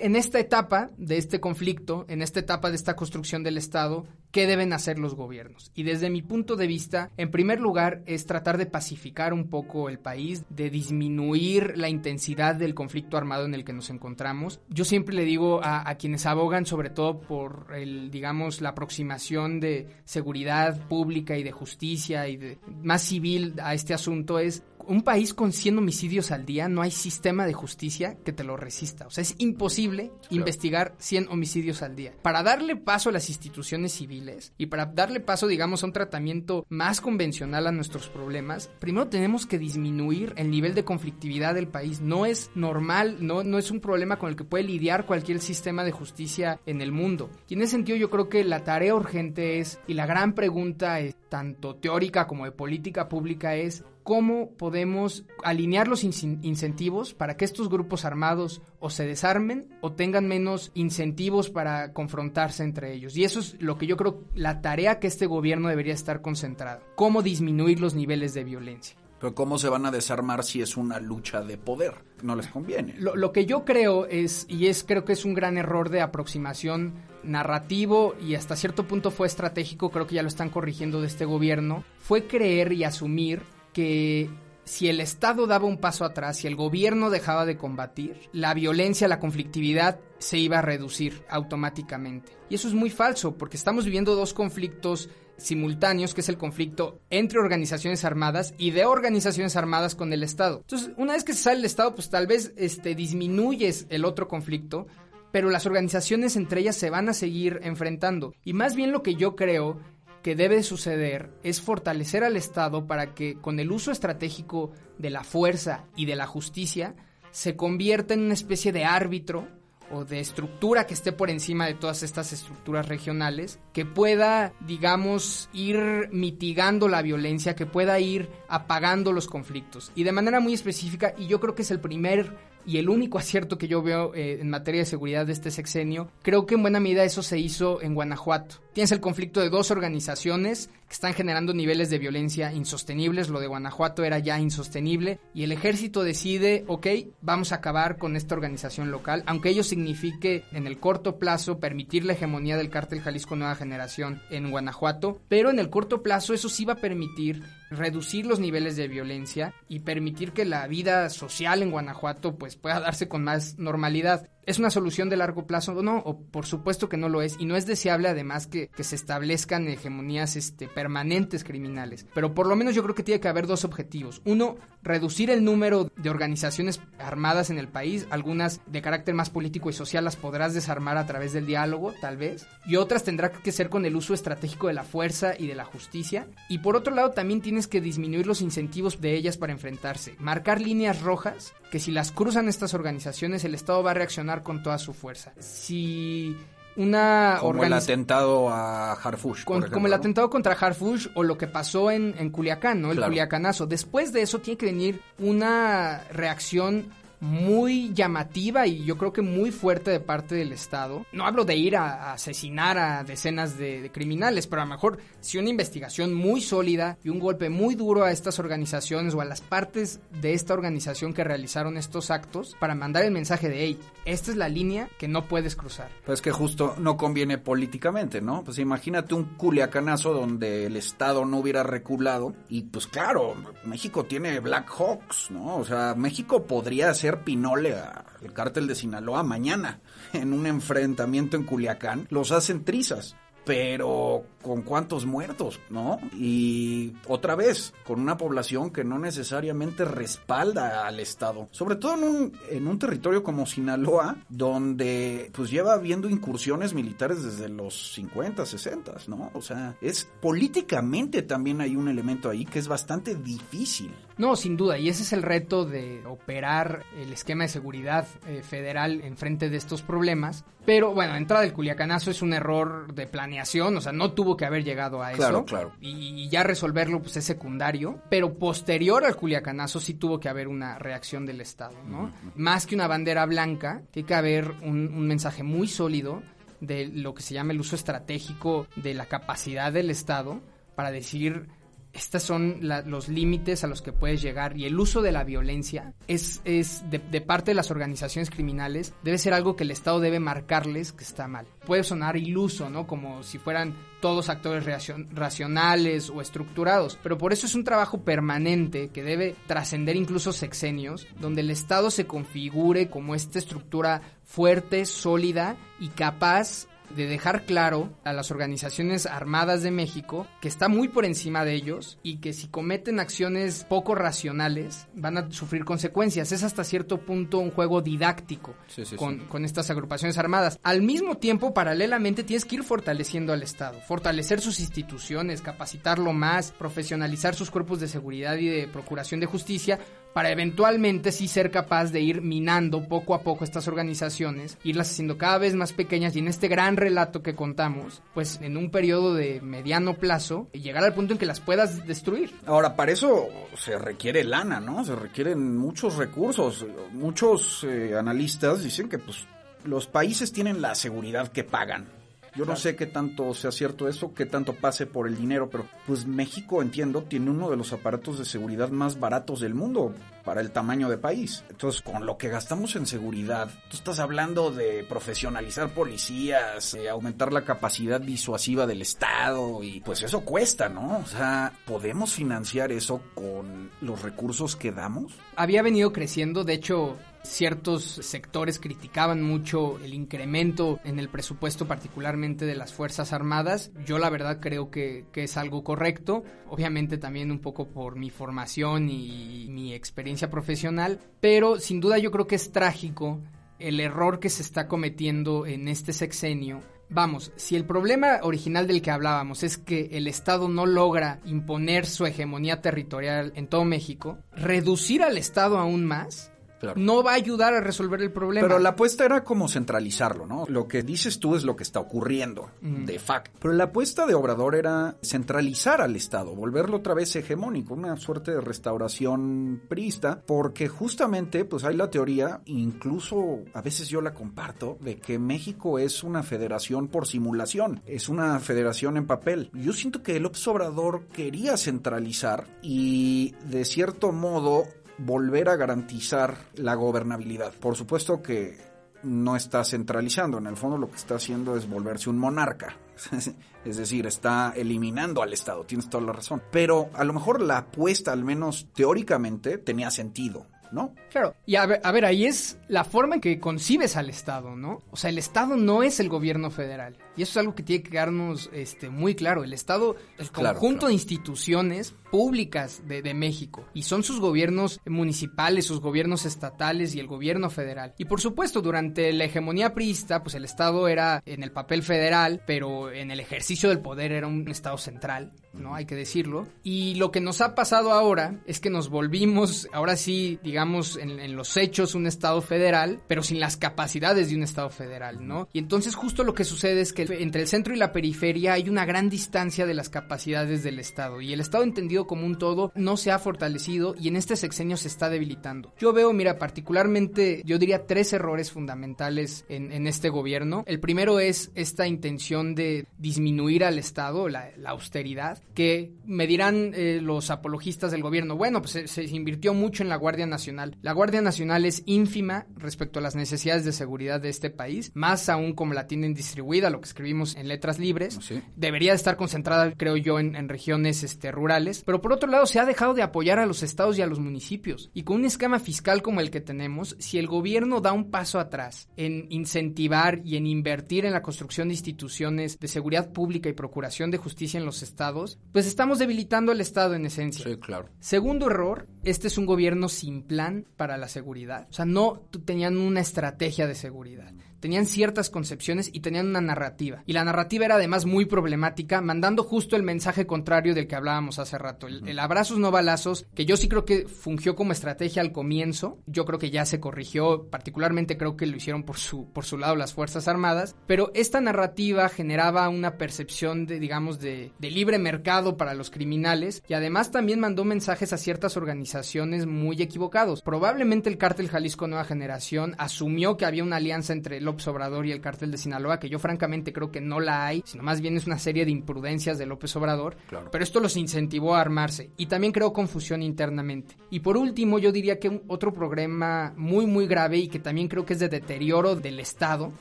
[SPEAKER 5] en esta etapa de este conflicto, en esta etapa de esta construcción del Estado, ¿qué deben hacer los gobiernos? Y desde mi punto de vista, en primer lugar, es tratar de pacificar un poco el país, de disminuir la intensidad del conflicto armado en el que nos encontramos. Yo siempre le digo a, quienes abogan, sobre todo por el, digamos, la aproximación de seguridad pública y de justicia y de más civil a este asunto, es un país con 100 homicidios al día, no hay sistema de justicia que te lo resista. O sea, es imposible investigar 100 homicidios al día. Para darle paso a las instituciones civiles y para darle paso, digamos, a un tratamiento más convencional a nuestros problemas, primero tenemos que disminuir el nivel de conflictividad del país. No es normal, no, no es un problema con el que puede lidiar cualquier sistema de justicia en el mundo. Y en ese sentido yo creo que la tarea urgente es, y la gran pregunta es, tanto teórica como de política pública, es cómo podemos alinear los incentivos para que estos grupos armados o se desarmen o tengan menos incentivos para confrontarse entre ellos. Y eso es lo que yo creo la tarea que este gobierno debería estar concentrado. Cómo disminuir los niveles de violencia.
[SPEAKER 4] Pero ¿cómo se van a desarmar si es una lucha de poder? No les conviene.
[SPEAKER 5] Lo, lo, que yo creo es, y es creo que es un gran error de aproximación narrativo y hasta cierto punto fue estratégico, creo que ya lo están corrigiendo de este gobierno, fue creer y asumir que si el Estado daba un paso atrás, si el gobierno dejaba de combatir, la violencia, la conflictividad se iba a reducir automáticamente. Y eso es muy falso, porque estamos viviendo dos conflictos simultáneos, que es el conflicto entre organizaciones armadas y de organizaciones armadas con el Estado. Entonces, una vez que se sale el Estado, pues tal vez este, disminuyes el otro conflicto, pero las organizaciones entre ellas se van a seguir enfrentando. Y más bien lo que yo creo que debe suceder es fortalecer al Estado para que con el uso estratégico de la fuerza y de la justicia se convierta en una especie de árbitro o de estructura que esté por encima de todas estas estructuras regionales, que pueda, digamos, ir mitigando la violencia, que pueda ir apagando los conflictos. Y de manera muy específica, y yo creo que es el primer y el único acierto que yo veo eh, en materia de seguridad de este sexenio, creo que en buena medida eso se hizo en Guanajuato. Tienes el conflicto de dos organizaciones que están generando niveles de violencia insostenibles. Lo de Guanajuato era ya insostenible. Y el ejército decide, ok, vamos a acabar con esta organización local, aunque ello signifique en el corto plazo permitir la hegemonía del cártel Jalisco Nueva Generación en Guanajuato. Pero en el corto plazo eso sí va a permitir reducir los niveles de violencia y permitir que la vida social en Guanajuato pues pueda darse con más normalidad. ¿Es una solución de largo plazo o no? O por supuesto que no lo es. Y no es deseable además que, que, se establezcan hegemonías este, permanentes criminales. Pero por lo menos yo creo que tiene que haber dos objetivos. Uno, reducir el número de organizaciones armadas en el país. Algunas de carácter más político y social las podrás desarmar a través del diálogo, tal vez. Y otras tendrá que ser con el uso estratégico de la fuerza y de la justicia. Y por otro lado también tienes que disminuir los incentivos de ellas para enfrentarse. Marcar líneas rojas que si las cruzan estas organizaciones el Estado va a reaccionar con toda su fuerza. Si una
[SPEAKER 4] como el atentado a Harfush
[SPEAKER 5] como el atentado contra Harfush o lo que pasó en, en Culiacán no el Culiacanazo. Después de eso tiene que venir una reacción muy llamativa y yo creo que muy fuerte de parte del Estado. No hablo de ir a, asesinar a decenas de, criminales, pero a lo mejor si una investigación muy sólida y un golpe muy duro a estas organizaciones o a las partes de esta organización que realizaron estos actos para mandar el mensaje de, hey, esta es la línea que no puedes cruzar.
[SPEAKER 4] Pues que justo no conviene políticamente, ¿no? Pues imagínate un culiacanazo donde el Estado no hubiera reculado y pues claro, México tiene Black Hawks, ¿no? O sea, México podría ser Pinole al cártel de Sinaloa mañana en un enfrentamiento en Culiacán, los hacen trizas pero con cuántos muertos, ¿no? Y otra vez, con una población que no necesariamente respalda al Estado, sobre todo en un, en un territorio como Sinaloa, donde pues lleva habiendo incursiones militares desde los 50, 60, ¿no? O sea, es políticamente también hay un elemento ahí que es bastante difícil.
[SPEAKER 5] No, sin duda, y ese es el reto de operar el esquema de seguridad eh, federal en frente de estos problemas. Pero bueno, entrada del Culiacanazo es un error de planeación, o sea, no tuvo que haber llegado a eso.
[SPEAKER 4] Claro, claro.
[SPEAKER 5] Y, ya resolverlo pues es secundario, pero posterior al Culiacanazo sí tuvo que haber una reacción del Estado, ¿no? Más que una bandera blanca, tiene que haber un, un mensaje muy sólido de lo que se llama el uso estratégico de la capacidad del Estado para decir estos son los límites a los que puedes llegar y el uso de la violencia es, es de, parte de las organizaciones criminales debe ser algo que el Estado debe marcarles que está mal. Puede sonar iluso, ¿no? Como si fueran todos actores racionales o estructurados, pero por eso es un trabajo permanente que debe trascender incluso sexenios, donde el Estado se configure como esta estructura fuerte, sólida y capaz de dejar claro a las organizaciones armadas de México que está muy por encima de ellos y que si cometen acciones poco racionales van a sufrir consecuencias. Es hasta cierto punto un juego didáctico
[SPEAKER 4] Sí, sí,
[SPEAKER 5] con,
[SPEAKER 4] sí.
[SPEAKER 5] con estas agrupaciones armadas. Al mismo tiempo, paralelamente, tienes que ir fortaleciendo al Estado, fortalecer sus instituciones, capacitarlo más, profesionalizar sus cuerpos de seguridad y de procuración de justicia para eventualmente sí ser capaz de ir minando poco a poco estas organizaciones, irlas haciendo cada vez más pequeñas y en este gran relato que contamos, pues en un periodo de mediano plazo, llegar al punto en que las puedas destruir.
[SPEAKER 4] Ahora, para eso se requiere lana, ¿no? Se requieren muchos recursos. Muchos eh, analistas dicen que pues los países tienen la seguridad que pagan. Yo no sé qué tanto sea cierto eso, qué tanto pase por el dinero, pero pues México, entiendo, tiene uno de los aparatos de seguridad más baratos del mundo para el tamaño de país. Entonces, con lo que gastamos en seguridad, tú estás hablando de profesionalizar policías, eh, aumentar la capacidad disuasiva del Estado y pues eso cuesta, ¿no? O sea, ¿podemos financiar eso con los recursos que damos?
[SPEAKER 5] había venido creciendo, de hecho ciertos sectores criticaban mucho el incremento en el presupuesto particularmente de las Fuerzas Armadas. Yo la verdad creo que, es algo correcto, obviamente también un poco por mi formación y mi experiencia profesional, pero sin duda yo creo que es trágico el error que se está cometiendo en este sexenio Vamos, si el problema original del que hablábamos es que el Estado no logra imponer su hegemonía territorial en todo México, reducir al Estado aún más
[SPEAKER 4] Claro.
[SPEAKER 5] no va a ayudar a resolver el problema.
[SPEAKER 4] Pero la apuesta era como centralizarlo, ¿no? Lo que dices tú es lo que está ocurriendo, de facto. Pero la apuesta de Obrador era centralizar al Estado, volverlo otra vez hegemónico, una suerte de restauración priista, porque justamente, pues hay la teoría, incluso a veces yo la comparto, de que México es una federación por simulación, es una federación en papel. Yo siento que López Obrador quería centralizar y de cierto modo volver a garantizar la gobernabilidad. Por supuesto que no está centralizando, en el fondo lo que está haciendo es volverse un monarca. Es decir, está eliminando al Estado, tienes toda la razón. Pero a lo mejor la apuesta, al menos teóricamente, tenía sentido, ¿no?
[SPEAKER 5] Claro, y a ver, a ver, ahí es la forma en que concibes al Estado, ¿no? O sea, el Estado no es el gobierno federal. Y eso es algo que tiene que quedarnos este, muy claro. El Estado, el
[SPEAKER 4] Claro,
[SPEAKER 5] conjunto
[SPEAKER 4] claro.
[SPEAKER 5] de instituciones públicas de, de México. Y son sus gobiernos municipales, sus gobiernos estatales y el gobierno federal. Y por supuesto, durante la hegemonía priista, pues el Estado era en el papel federal, pero en el ejercicio del poder era un Estado central, ¿no? Hay que decirlo. Y lo que nos ha pasado ahora es que nos volvimos, ahora sí, digamos, en, en los hechos, un Estado federal, pero sin las capacidades de un Estado federal, ¿no? Y entonces justo lo que sucede es que entre el centro y la periferia hay una gran distancia de las capacidades del Estado. Y el Estado entendido como un todo no se ha fortalecido y en este sexenio se está debilitando. Yo veo, mira, particularmente, yo diría tres errores fundamentales en, este gobierno. El primero es esta intención de disminuir al Estado, la, austeridad, que me dirán eh, los apologistas del gobierno, bueno, pues se, se invirtió mucho en la Guardia Nacional. La Guardia Nacional es ínfima respecto a las necesidades de seguridad de este país, más aún como la tienen distribuida, lo que escribimos en letras libres.
[SPEAKER 4] Sí.
[SPEAKER 5] Debería estar concentrada, creo yo, en, en regiones este, rurales. Pero por otro lado, se ha dejado de apoyar a los estados y a los municipios. Y con un esquema fiscal como el que tenemos, si el gobierno da un paso atrás en incentivar y en invertir en la construcción de instituciones de seguridad pública y procuración de justicia en los estados, pues estamos debilitando al Estado en esencia.
[SPEAKER 4] claro.
[SPEAKER 5] Segundo error, este es un gobierno sin plan para la seguridad. O sea, no tenían una estrategia de seguridad. Tenían ciertas concepciones y tenían una narrativa. Y la narrativa era además muy problemática, mandando justo el mensaje contrario del que hablábamos hace rato. El, el abrazos no balazos, que yo sí creo que fungió como estrategia al comienzo. Yo creo que ya se corrigió. Particularmente creo que lo hicieron por su, por su lado las Fuerzas Armadas. Pero esta narrativa generaba una percepción de, digamos, de, de libre mercado para los criminales. Y además también mandó mensajes a ciertas organizaciones muy equivocados. Probablemente el cártel Jalisco Nueva Generación asumió que había una alianza entre López Obrador y el cártel de Sinaloa, que yo francamente creo que no la hay, sino más bien es una serie de imprudencias de López Obrador.
[SPEAKER 4] Claro.
[SPEAKER 5] Pero esto los incentivó a armarse y también creó confusión internamente. Y por último, yo diría que un- otro problema muy muy grave y que también creo que es de deterioro del Estado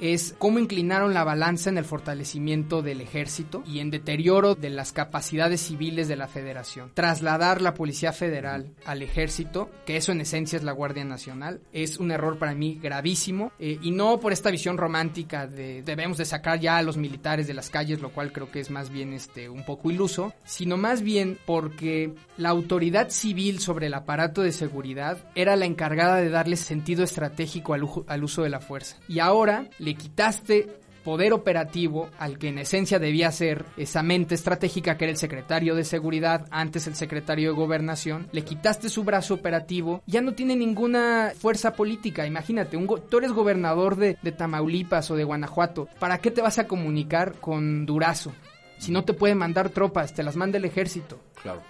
[SPEAKER 5] es cómo inclinaron la balanza en el fortalecimiento del ejército y en deterioro de las capacidades civiles de la federación. Trasladar la Policía Federal al ejército, que eso en esencia es la Guardia Nacional, es un error para mí gravísimo eh, y no por esta visión romántica de debemos de sacar ya a los militares de las calles, lo cual creo que es más bien este un poco iluso, sino más bien porque la autoridad civil sobre el aparato de seguridad era la encargada de darle sentido estratégico al, al uso de la fuerza. Y ahora le quitaste poder operativo al que en esencia debía ser esa mente estratégica que era el secretario de seguridad, antes el secretario de gobernación, le quitaste su brazo operativo, ya no tiene ninguna fuerza política, imagínate, un tú eres gobernador de, de Tamaulipas o de Guanajuato, ¿para qué te vas a comunicar con Durazo? Si no te puede mandar tropas, te las manda el ejército.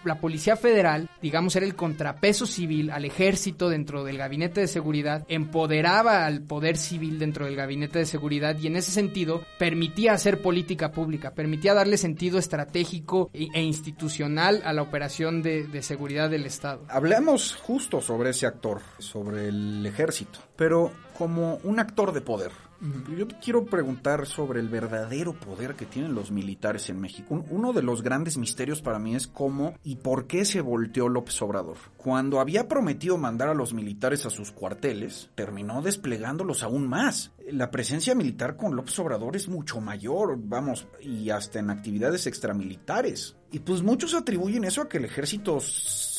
[SPEAKER 5] La Policía Federal, digamos, era el contrapeso civil al ejército dentro del gabinete de seguridad, empoderaba al poder civil dentro del gabinete de seguridad y en ese sentido permitía hacer política pública, permitía darle sentido estratégico e, e institucional a la operación de, de seguridad del Estado.
[SPEAKER 4] Hablemos justo sobre ese actor, sobre el ejército, pero como un actor de poder yo te quiero preguntar sobre el verdadero poder que tienen los militares en México. Uno de los grandes misterios para mí es cómo y por qué se volteó López Obrador. Cuando había prometido mandar a los militares a sus cuarteles, terminó desplegándolos aún más. La presencia militar con López Obrador es mucho mayor, vamos, y hasta en actividades extramilitares. Y pues muchos atribuyen eso a que el ejército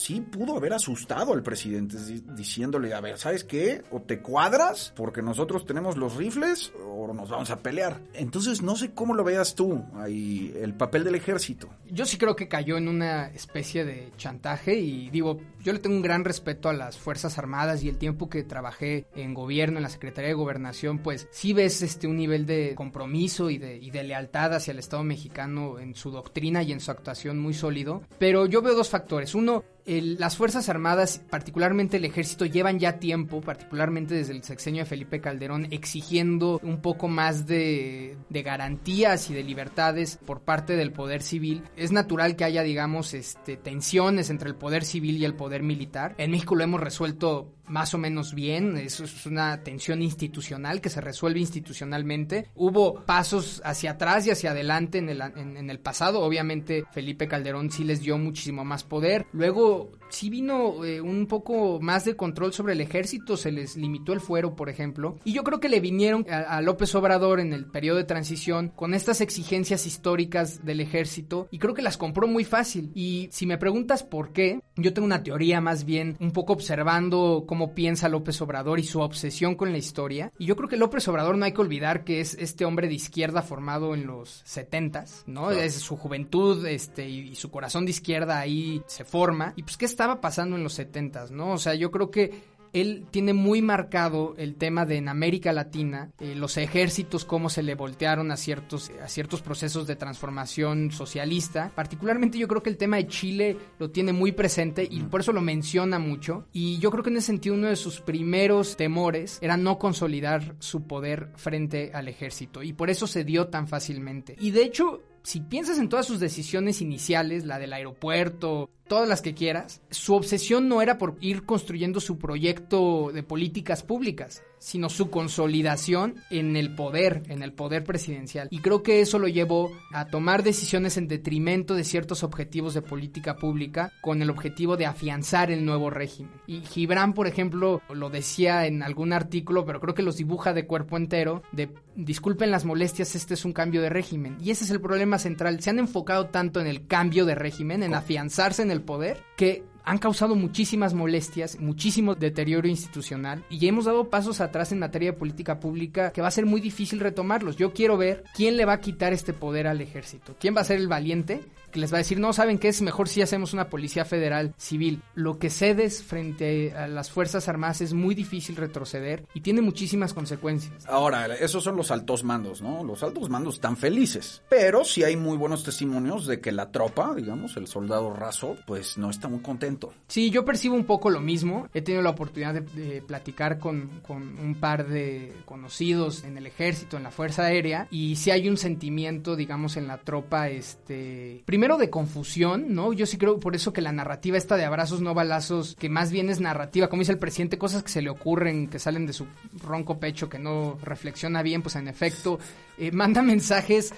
[SPEAKER 4] sí pudo haber asustado al presidente diciéndole, a ver, ¿sabes qué? O te cuadras porque nosotros tenemos los rifles o nos vamos a pelear. Entonces no sé cómo lo veas tú, ahí, el papel del ejército.
[SPEAKER 5] Yo sí creo que cayó en una especie de chantaje y digo, yo le tengo un gran respeto a las Fuerzas Armadas y el tiempo que trabajé en gobierno, en la Secretaría de Gobernación, pues sí ves este un nivel de compromiso y de, y de lealtad hacia el Estado mexicano en su doctrina y en su actuación muy sólido. Pero yo veo dos factores. Uno, las Fuerzas Armadas, particularmente el Ejército, llevan ya tiempo, particularmente desde el sexenio de Felipe Calderón, exigiendo un poco más de, de, garantías y de libertades por parte del poder civil. Es natural que haya, digamos, este, tensiones entre el poder civil y el poder militar. En México lo hemos resuelto más o menos bien, eso es una tensión institucional que se resuelve institucionalmente. Hubo pasos hacia atrás y hacia adelante en el, en el pasado, obviamente Felipe Calderón sí les dio muchísimo más poder. Luego sí vino eh, un poco más de control sobre el ejército, se les limitó el fuero, por ejemplo, y yo creo que le vinieron a, López Obrador en el periodo de transición con estas exigencias históricas del ejército y creo que las compró muy fácil. Y si me preguntas por qué, yo tengo una teoría más bien un poco observando cómo piensa López Obrador y su obsesión con la historia. Y yo creo que López Obrador no hay que olvidar que es este hombre de izquierda formado en los setentas, ¿no? Es su juventud este, y, su corazón de izquierda ahí se forma. Y pues, ¿qué estaba pasando en los setentas, no? O sea, yo creo que él tiene muy marcado el tema de en América Latina, eh, los ejércitos, cómo se le voltearon a ciertos, a ciertos procesos de transformación socialista. Particularmente yo creo que el tema de Chile lo tiene muy presente y por eso lo menciona mucho. Y yo creo que en ese sentido uno de sus primeros temores era no consolidar su poder frente al ejército. Y por eso se dio tan fácilmente. Y de hecho, si piensas en todas sus decisiones iniciales, la del aeropuerto, todas las que quieras, su obsesión no era por ir construyendo su proyecto de políticas públicas, sino su consolidación en el poder, en el poder presidencial. Y creo que eso lo llevó a tomar decisiones en detrimento de ciertos objetivos de política pública con el objetivo de afianzar el nuevo régimen. Y Gibran, por ejemplo, lo decía en algún artículo, pero creo que los dibuja de cuerpo entero, de disculpen las molestias, este es un cambio de régimen. Y ese es el problema central. Se han enfocado tanto en el cambio de régimen, en afianzarse en el poder, que han causado muchísimas molestias, muchísimo deterioro institucional y hemos dado pasos atrás en materia de política pública que va a ser muy difícil retomarlos. Yo quiero ver quién le va a quitar este poder al ejército, quién va a ser el valiente que les va a decir, no, ¿saben qué? Es mejor si hacemos una policía federal civil. Lo que cedes frente a las Fuerzas Armadas es muy difícil retroceder y tiene muchísimas consecuencias.
[SPEAKER 4] Ahora, esos son los altos mandos, ¿no? Los altos mandos están felices, pero sí hay muy buenos testimonios de que la tropa, digamos, el soldado raso, pues no está muy contento.
[SPEAKER 5] Sí, yo percibo un poco lo mismo. He tenido la oportunidad de, platicar con, con, un par de conocidos en el ejército, en la Fuerza Aérea, y sí hay un sentimiento, digamos, en la tropa, este... Primero de confusión, ¿no? Yo sí creo por eso que la narrativa esta de abrazos no balazos, que más bien es narrativa, como dice el presidente, cosas que se le ocurren, que salen de su ronco pecho, que no reflexiona bien, pues en efecto, eh, manda mensajes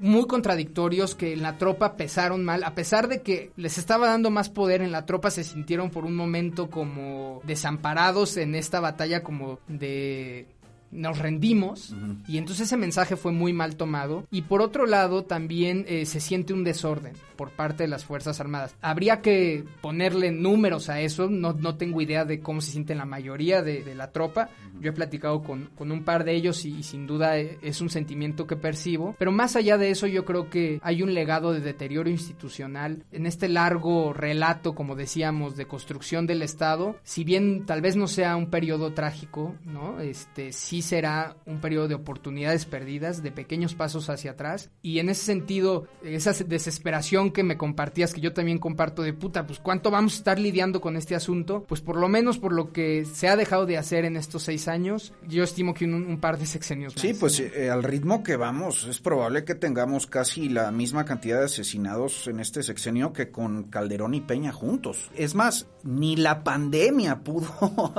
[SPEAKER 5] muy contradictorios que en la tropa pesaron mal, a pesar de que les estaba dando más poder en la tropa, se sintieron por un momento como desamparados en esta batalla como de nos rendimos y entonces ese mensaje fue muy mal tomado. Y por otro lado también eh, se siente un desorden por parte de las Fuerzas Armadas. Habría que ponerle números a eso, no, no tengo idea de cómo se siente la mayoría de, la tropa, yo he platicado con, con un par de ellos y, sin duda eh, es un sentimiento que percibo, pero más allá de eso yo creo que hay un legado de deterioro institucional. En este largo relato, como decíamos, de construcción del Estado, si bien tal vez no sea un periodo trágico, ¿no? Este, sí será un periodo de oportunidades perdidas, de pequeños pasos hacia atrás. Y en ese sentido, esa desesperación que me compartías, que yo también comparto de puta, pues cuánto vamos a estar lidiando con este asunto, pues por lo menos por lo que se ha dejado de hacer en estos seis años, yo estimo que un, par de sexenios
[SPEAKER 4] más. Sí, pues eh, al ritmo que vamos, es probable que tengamos casi la misma cantidad de asesinados en este sexenio que con Calderón y Peña juntos. Es más, ni la pandemia pudo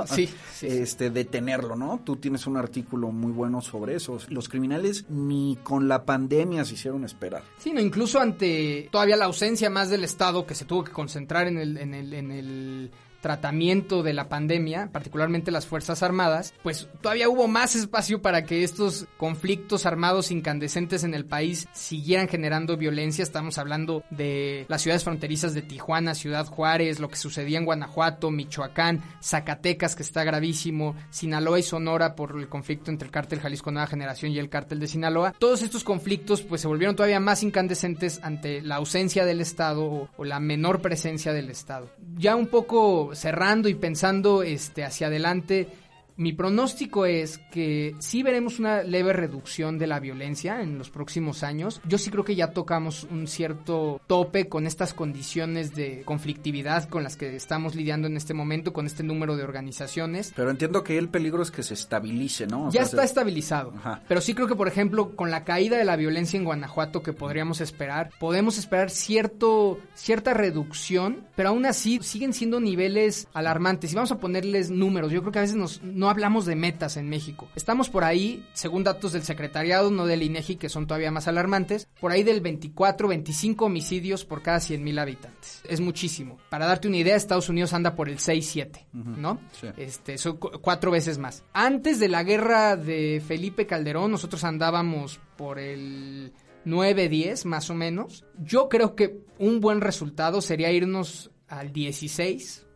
[SPEAKER 4] este, detenerlo, ¿no? Tú tienes un artículo muy bueno sobre eso. Los criminales ni con la pandemia se hicieron esperar.
[SPEAKER 5] Sí, no, incluso ante todavía la ausencia más del Estado que se tuvo que concentrar en el, en el, en el tratamiento de la pandemia, particularmente las Fuerzas Armadas, pues todavía hubo más espacio para que estos conflictos armados incandescentes en el país siguieran generando violencia. Estamos hablando de las ciudades fronterizas de Tijuana, Ciudad Juárez, lo que sucedía en Guanajuato, Michoacán, Zacatecas, que está gravísimo, Sinaloa y Sonora por el conflicto entre el cártel Jalisco Nueva Generación y el cártel de Sinaloa. Todos estos conflictos pues se volvieron todavía más incandescentes ante la ausencia del Estado o, o la menor presencia del Estado. Ya un poco cerrando y pensando este, hacia adelante, mi pronóstico es que sí veremos una leve reducción de la violencia en los próximos años. Yo sí creo que ya tocamos un cierto tope con estas condiciones de conflictividad con las que estamos lidiando en este momento, con este número de organizaciones.
[SPEAKER 4] Pero entiendo que el peligro es que se estabilice, ¿no?
[SPEAKER 5] ya está estabilizado. Pero sí creo que, por ejemplo, con la caída de la violencia en Guanajuato que podríamos esperar, podemos esperar cierto, cierta reducción, pero aún así siguen siendo niveles alarmantes. Y vamos a ponerles números. Yo creo que a veces nos, no hablamos de metas en México. Estamos por ahí, según datos del secretariado, no del INEGI, que son todavía más alarmantes, por ahí del 24, 25 homicidios por cada 100 mil habitantes. Es muchísimo. Para darte una idea, Estados Unidos anda por el 6-7, ¿no? Este, son cuatro veces más. Antes de la guerra de Felipe Calderón, nosotros andábamos por el 9-10 más o menos. Yo creo que un buen resultado sería irnos al 16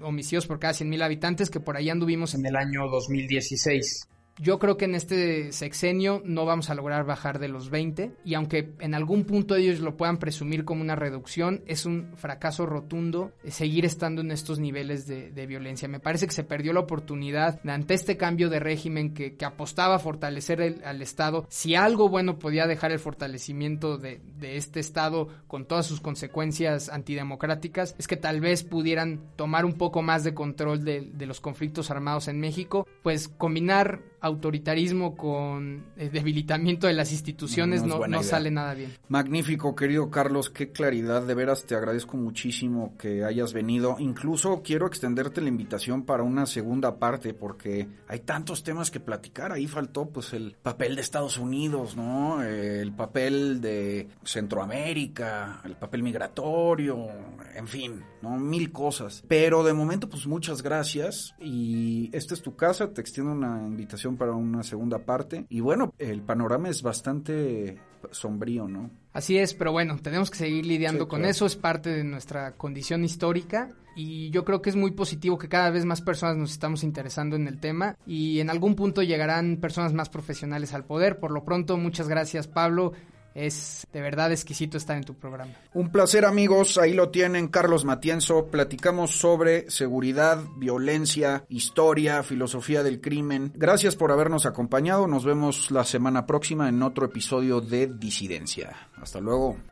[SPEAKER 5] homicidios por cada 100.000 habitantes, que por ahí anduvimos en el año 2016. Yo creo que en este sexenio no vamos a lograr bajar de los 20 y aunque en algún punto ellos lo puedan presumir como una reducción, es un fracaso rotundo seguir estando en estos niveles de, violencia. Me parece que se perdió la oportunidad ante este cambio de régimen que, apostaba a fortalecer al Estado. Si algo bueno podía dejar el fortalecimiento de, este Estado con todas sus consecuencias antidemocráticas, es que tal vez pudieran tomar un poco más de control de, de los conflictos armados en México, pues combinar autoritarismo con el debilitamiento de las instituciones no, no, sale nada bien.
[SPEAKER 4] Magnífico, querido Carlos, qué claridad, de veras te agradezco muchísimo que hayas venido. Incluso quiero extenderte la invitación para una segunda parte porque hay tantos temas que platicar. Ahí faltó pues el papel de Estados Unidos, ¿no? El papel de Centroamérica, el papel migratorio, en fin, ¿no? Mil cosas. Pero de momento pues muchas gracias y esta es tu casa, te extiendo una invitación para una segunda parte. Y bueno, el panorama es bastante sombrío, ¿no?
[SPEAKER 5] Así es, pero bueno, tenemos que seguir lidiando con eso, es parte de nuestra condición histórica y yo creo que es muy positivo que cada vez más personas nos estamos interesando en el tema y en algún punto llegarán personas más profesionales al poder. Por lo pronto, muchas gracias Pablo, es de verdad exquisito estar en tu programa.
[SPEAKER 4] Un placer amigos, ahí lo tienen Carlos Matienzo, platicamos sobre seguridad, violencia, historia, filosofía del crimen. Gracias por habernos acompañado, nos vemos la semana próxima en otro episodio de Disidencia. Hasta luego.